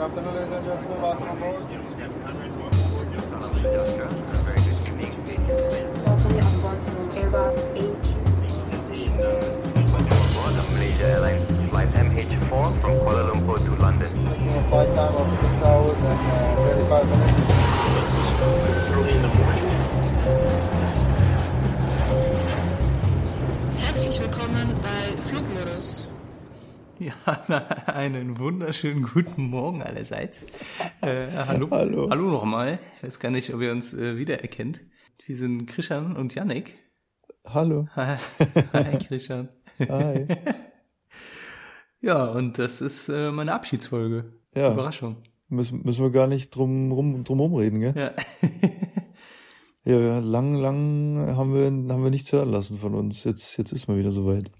Welcome aboard. Welcome on to Airbus A320. Malaysia Airlines flight MH4 from Kuala Lumpur to London. Flight time of 6 hours and uh, 35 minutes. Ja, einen wunderschönen guten Morgen allerseits. Äh, hallo, Hallo. hallo nochmal. Ich weiß gar nicht, ob ihr uns äh, wiedererkennt. Wir sind Christian und Yannick. Hallo. Hi, Hi Christian. Hi. Ja, und das ist äh, meine Abschiedsfolge. Ja. Überraschung. Müssen, müssen wir gar nicht drum rum, drum rumreden, gell? Ja. Ja, ja, lang, lang haben wir, haben wir nichts hören lassen von uns. Jetzt, jetzt ist mal wieder soweit.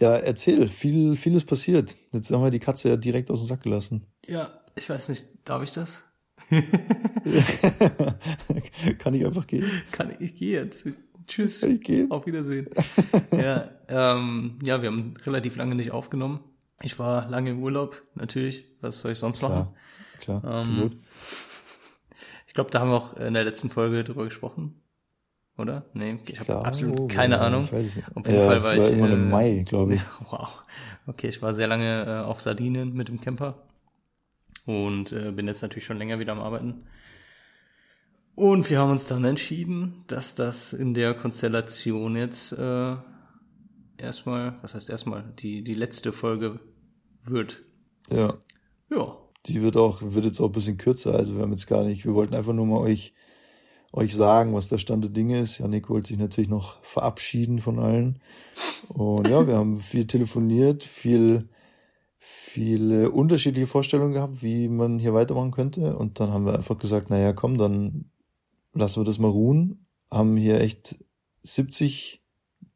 Ja, erzähl. Viel, vieles passiert. Jetzt haben wir die Katze ja direkt aus dem Sack gelassen. ja, ich weiß nicht, darf ich das? Kann ich einfach gehen? Kann ich, ich gehe jetzt. Tschüss. Kann ich gehen? Auf Wiedersehen. ja, ähm, ja, wir haben relativ lange nicht aufgenommen. Ich war lange im Urlaub, natürlich. Was soll ich sonst machen? Klar, klar. Ähm, gut. Ich glaube, da haben wir auch in der letzten Folge drüber gesprochen. Oder? Nee, ich habe Klar, absolut keine Ahnung. Ich weiß es nicht. Auf jeden ja, Fall war war ich, irgendwann äh, im Mai, glaube ich. Wow. Okay, ich war sehr lange äh, auf Sardinien mit dem Camper und äh, bin jetzt natürlich schon länger wieder am Arbeiten. Und wir haben uns dann entschieden, dass das in der Konstellation jetzt äh, erstmal, was heißt erstmal, die, die letzte Folge wird. Ja. Ja, Die wird auch, wird jetzt auch ein bisschen kürzer. Also wir haben jetzt gar nicht, wir wollten einfach nur mal euch, euch sagen, was der Stand der Dinge ist. Janik wollte sich natürlich noch verabschieden von allen. Und ja, wir haben viel telefoniert, viel, viele unterschiedliche Vorstellungen gehabt, wie man hier weitermachen könnte. Und dann haben wir einfach gesagt, naja, komm, dann lassen wir das mal ruhen. Haben hier echt 70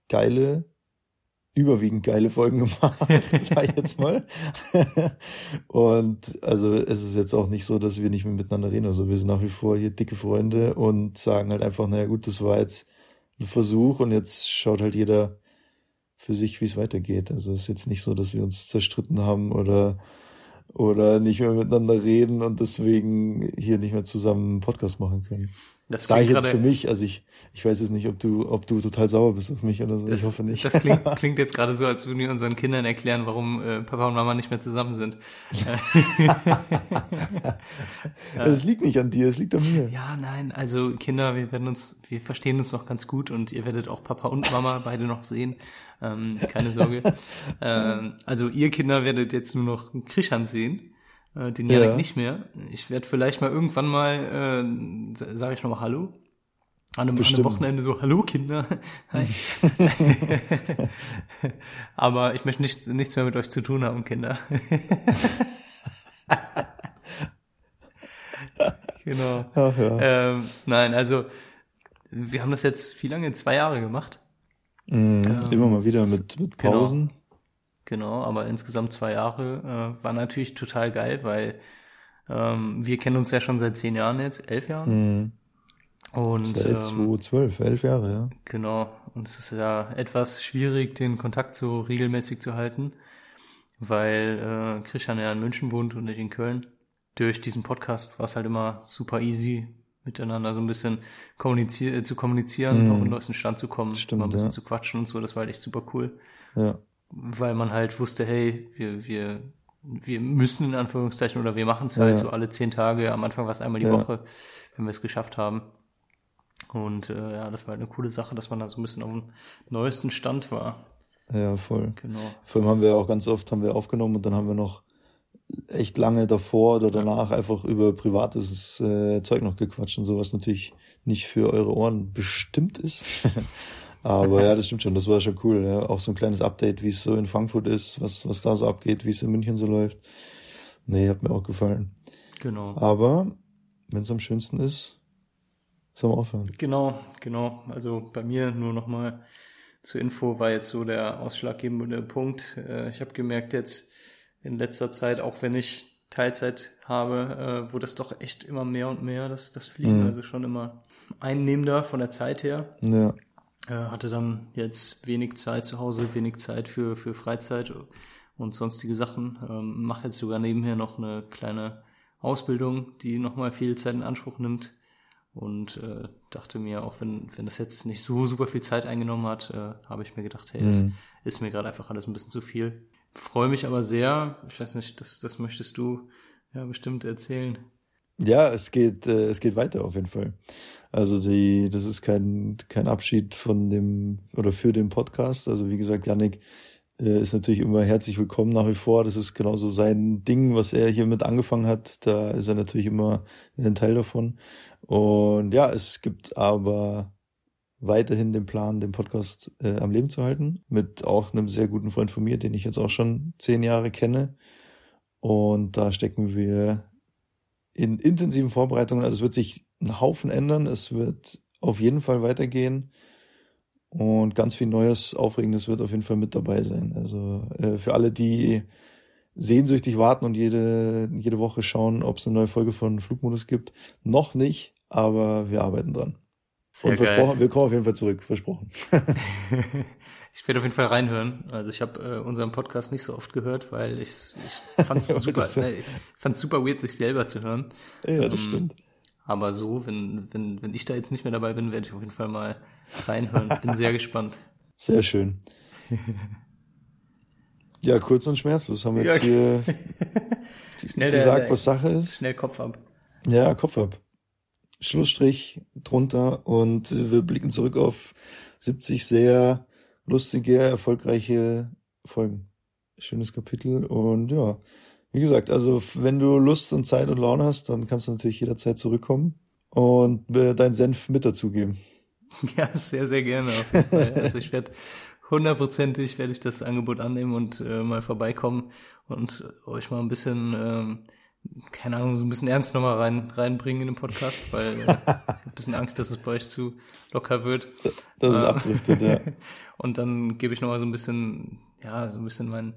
geile, überwiegend geile Folgen gemacht, sag ich jetzt mal. und also es ist jetzt auch nicht so, dass wir nicht mehr miteinander reden. Also wir sind nach wie vor hier dicke Freunde und sagen halt einfach, naja gut, das war jetzt ein Versuch und jetzt schaut halt jeder für sich, wie es weitergeht. Also es ist jetzt nicht so, dass wir uns zerstritten haben oder oder nicht mehr miteinander reden und deswegen hier nicht mehr zusammen einen Podcast machen können. Das Sage ich klingt jetzt für mich, also ich, ich weiß jetzt nicht, ob du, ob du total sauer bist auf mich oder so. Das, ich hoffe nicht. Das klingt, klingt jetzt gerade so, als würden wir unseren Kindern erklären, warum äh, Papa und Mama nicht mehr zusammen sind. Es liegt nicht an dir, es liegt an mir. Ja, nein, also Kinder, wir werden uns, wir verstehen uns noch ganz gut und ihr werdet auch Papa und Mama beide noch sehen. Ähm, keine Sorge. ähm, also ihr Kinder werdet jetzt nur noch Krishan sehen, äh, den Janik Ja. nicht mehr. Ich werde vielleicht mal irgendwann mal, äh, sage ich nochmal Hallo. An einem, an einem. Wochenende so, hallo Kinder. Hi. Aber ich möchte nichts, nichts mehr mit euch zu tun haben, Kinder. genau. Ach ja. Ähm, nein, also wir haben das jetzt wie lange? Zwei Jahre gemacht. Mhm. ähm, Immer mal wieder mit, mit genau. Pausen. Genau, aber insgesamt zwei Jahre äh, war natürlich total geil, weil ähm, wir kennen uns ja schon seit zehn Jahren jetzt, elf Jahren. Mhm. Und Seit ähm, 2012, elf Jahre, ja. Genau. Und es ist ja etwas schwierig, den Kontakt so regelmäßig zu halten, weil äh, Christian ja in München wohnt und nicht in Köln. Durch diesen Podcast war es halt immer super easy, miteinander so ein bisschen kommunizier zu kommunizieren, Mhm. auf den neuesten Stand zu kommen, Stimmt, mal ein bisschen ja. zu quatschen und so. Das war halt echt super cool, Ja. Weil man halt wusste, hey, wir, wir, wir müssen in Anführungszeichen oder wir machen es halt Ja. so alle zehn Tage. Am Anfang war es einmal die Ja. Woche, wenn wir es geschafft haben. Und äh, ja, das war halt eine coole Sache, dass man da so ein bisschen auf dem neuesten Stand war. Ja, voll. Genau. Vor allem haben wir auch ganz oft haben wir aufgenommen und dann haben wir noch echt lange davor oder danach einfach über privates äh, Zeug noch gequatscht und sowas natürlich nicht für eure Ohren bestimmt ist. Aber ja, das stimmt schon, das war schon cool. Ja. Auch so ein kleines Update, wie es so in Frankfurt ist, was, was da so abgeht, wie es in München so läuft. Nee, hat mir auch gefallen. Genau. Aber wenn es am schönsten ist, sollen wir aufhören. Genau, genau. Also bei mir nur nochmal zur Info war jetzt so der ausschlaggebende Punkt. Äh, ich habe gemerkt jetzt in letzter Zeit, auch wenn ich Teilzeit habe, äh, wurde es doch echt immer mehr und mehr, das, das Fliegen, Mhm. also schon immer einnehmender von der Zeit her. Ja, hatte dann jetzt wenig Zeit zu Hause, wenig Zeit für, für Freizeit und sonstige Sachen. Ähm, Mache jetzt sogar nebenher noch eine kleine Ausbildung, die nochmal viel Zeit in Anspruch nimmt. Und äh, dachte mir, auch wenn, wenn das jetzt nicht so super viel Zeit eingenommen hat, äh, habe ich mir gedacht, hey, das Mhm. ist mir gerade einfach alles ein bisschen zu viel. Freue mich aber sehr, ich weiß nicht, das, das möchtest du ja bestimmt erzählen. Ja, es geht, äh, es geht weiter auf jeden Fall. Also die, das ist kein, kein Abschied von dem oder für den Podcast. Also wie gesagt, Yannick äh, ist natürlich immer herzlich willkommen nach wie vor. Das ist genauso sein Ding, was er hier mit angefangen hat. Da ist er natürlich immer ein Teil davon. Und ja, es gibt aber weiterhin den Plan, den Podcast äh, am Leben zu halten. Mit auch einem sehr guten Freund von mir, den ich jetzt auch schon zehn Jahre kenne. Und da stecken wir in intensiven Vorbereitungen. Also es wird sich ein Haufen ändern. Es wird auf jeden Fall weitergehen. Und ganz viel Neues, Aufregendes wird auf jeden Fall mit dabei sein. Also äh, für alle, die sehnsüchtig warten und jede, jede Woche schauen, ob es eine neue Folge von Flugmodus gibt. Noch nicht, aber wir arbeiten dran. Sehr und versprochen, geil. wir kommen auf jeden Fall zurück, versprochen. ich werde auf jeden Fall reinhören. Also ich habe äh, unseren Podcast nicht so oft gehört, weil ich, ich fand es super, ne, ich fand's super weird, sich selber zu hören. Ja, das Ähm, stimmt. Aber so, wenn, wenn, wenn ich da jetzt nicht mehr dabei bin, werde ich auf jeden Fall mal reinhören. Bin sehr gespannt. Sehr schön. Ja, kurz und schmerzlos haben wir jetzt hier Schnell der- gesagt, der- was Sache ist. Schnell Kopf ab. Ja, Kopf ab. Schlussstrich drunter und wir blicken zurück auf 70 sehr lustige, erfolgreiche Folgen. Schönes Kapitel und ja, wie gesagt, also wenn du Lust und Zeit und Laune hast, dann kannst du natürlich jederzeit zurückkommen und äh, deinen Senf mit dazugeben. Ja, sehr, sehr gerne. Also ich werde hundertprozentig werde ich das Angebot annehmen und äh, mal vorbeikommen und euch mal ein bisschen, ähm, keine Ahnung, so ein bisschen ernst nochmal rein, reinbringen in den Podcast, weil äh, ein bisschen Angst, dass es bei euch zu locker wird. Dass es Ähm, abdriftet, ja. Und dann gebe ich nochmal so ein bisschen, ja, so ein bisschen mein,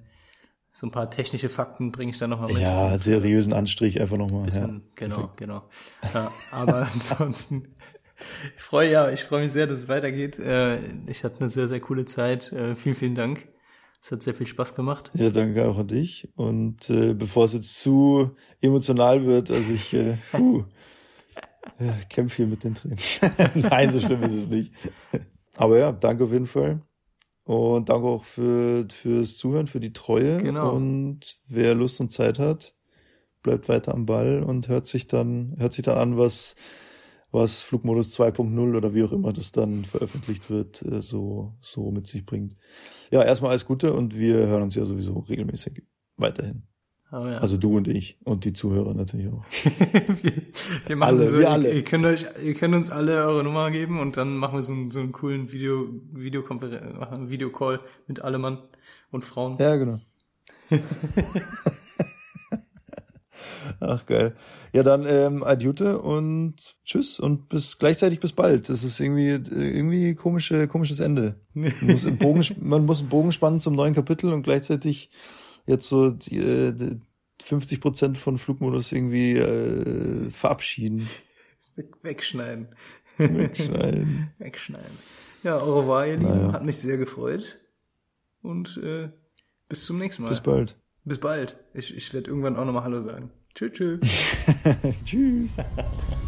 so ein paar technische Fakten bringe ich dann nochmal mit. Ja, seriösen Anstrich einfach nochmal. bisschen, Ja. genau, Perfekt. genau. Ja, aber ansonsten, ich freue ja, ich freue mich sehr, dass es weitergeht. Äh, Ich hatte eine sehr, sehr coole Zeit. Äh, Vielen, vielen Dank. Es hat sehr viel Spaß gemacht. Ja, danke auch an dich. Und äh, bevor es jetzt zu emotional wird, also ich äh, puh, ja, kämpfe hier mit den Tränen. Nein, so schlimm ist es nicht. Aber ja, danke auf jeden Fall. Und danke auch für, fürs Zuhören, für die Treue. Genau. Und wer Lust und Zeit hat, bleibt weiter am Ball und hört sich dann, hört sich dann an, was, was Flugmodus 2.0 oder wie auch immer das dann veröffentlicht wird, äh, so, so mit sich bringt. Ja, erstmal alles Gute und wir hören uns ja sowieso regelmäßig weiterhin. Aber ja. Also du und ich und die Zuhörer natürlich auch. wir, wir machen Alle, so, wir ihr, alle. Ihr, könnt euch, ihr könnt uns alle eure Nummer geben und dann machen wir so einen, so einen coolen Video, Videokonferenz, Videocall mit alle Mann und Frauen. Ja, genau. Ach geil. Ja, dann ähm, Adjute und tschüss und bis gleichzeitig bis bald. Das ist irgendwie äh, irgendwie komische komisches Ende. Man muss, einen Bogen, man muss einen Bogen spannen zum neuen Kapitel und gleichzeitig jetzt so die, äh, die 50 Prozent von Flugmodus irgendwie äh, verabschieden. Weg, wegschneiden. Wegschneiden. Wegschneiden. Ja, au revoir, ihr Lieben. Naja. Hat mich sehr gefreut. Und äh, bis zum nächsten Mal. Bis bald. Bis bald. Ich, ich werde irgendwann auch nochmal Hallo sagen. Tschüss, tschüss. Tschüss.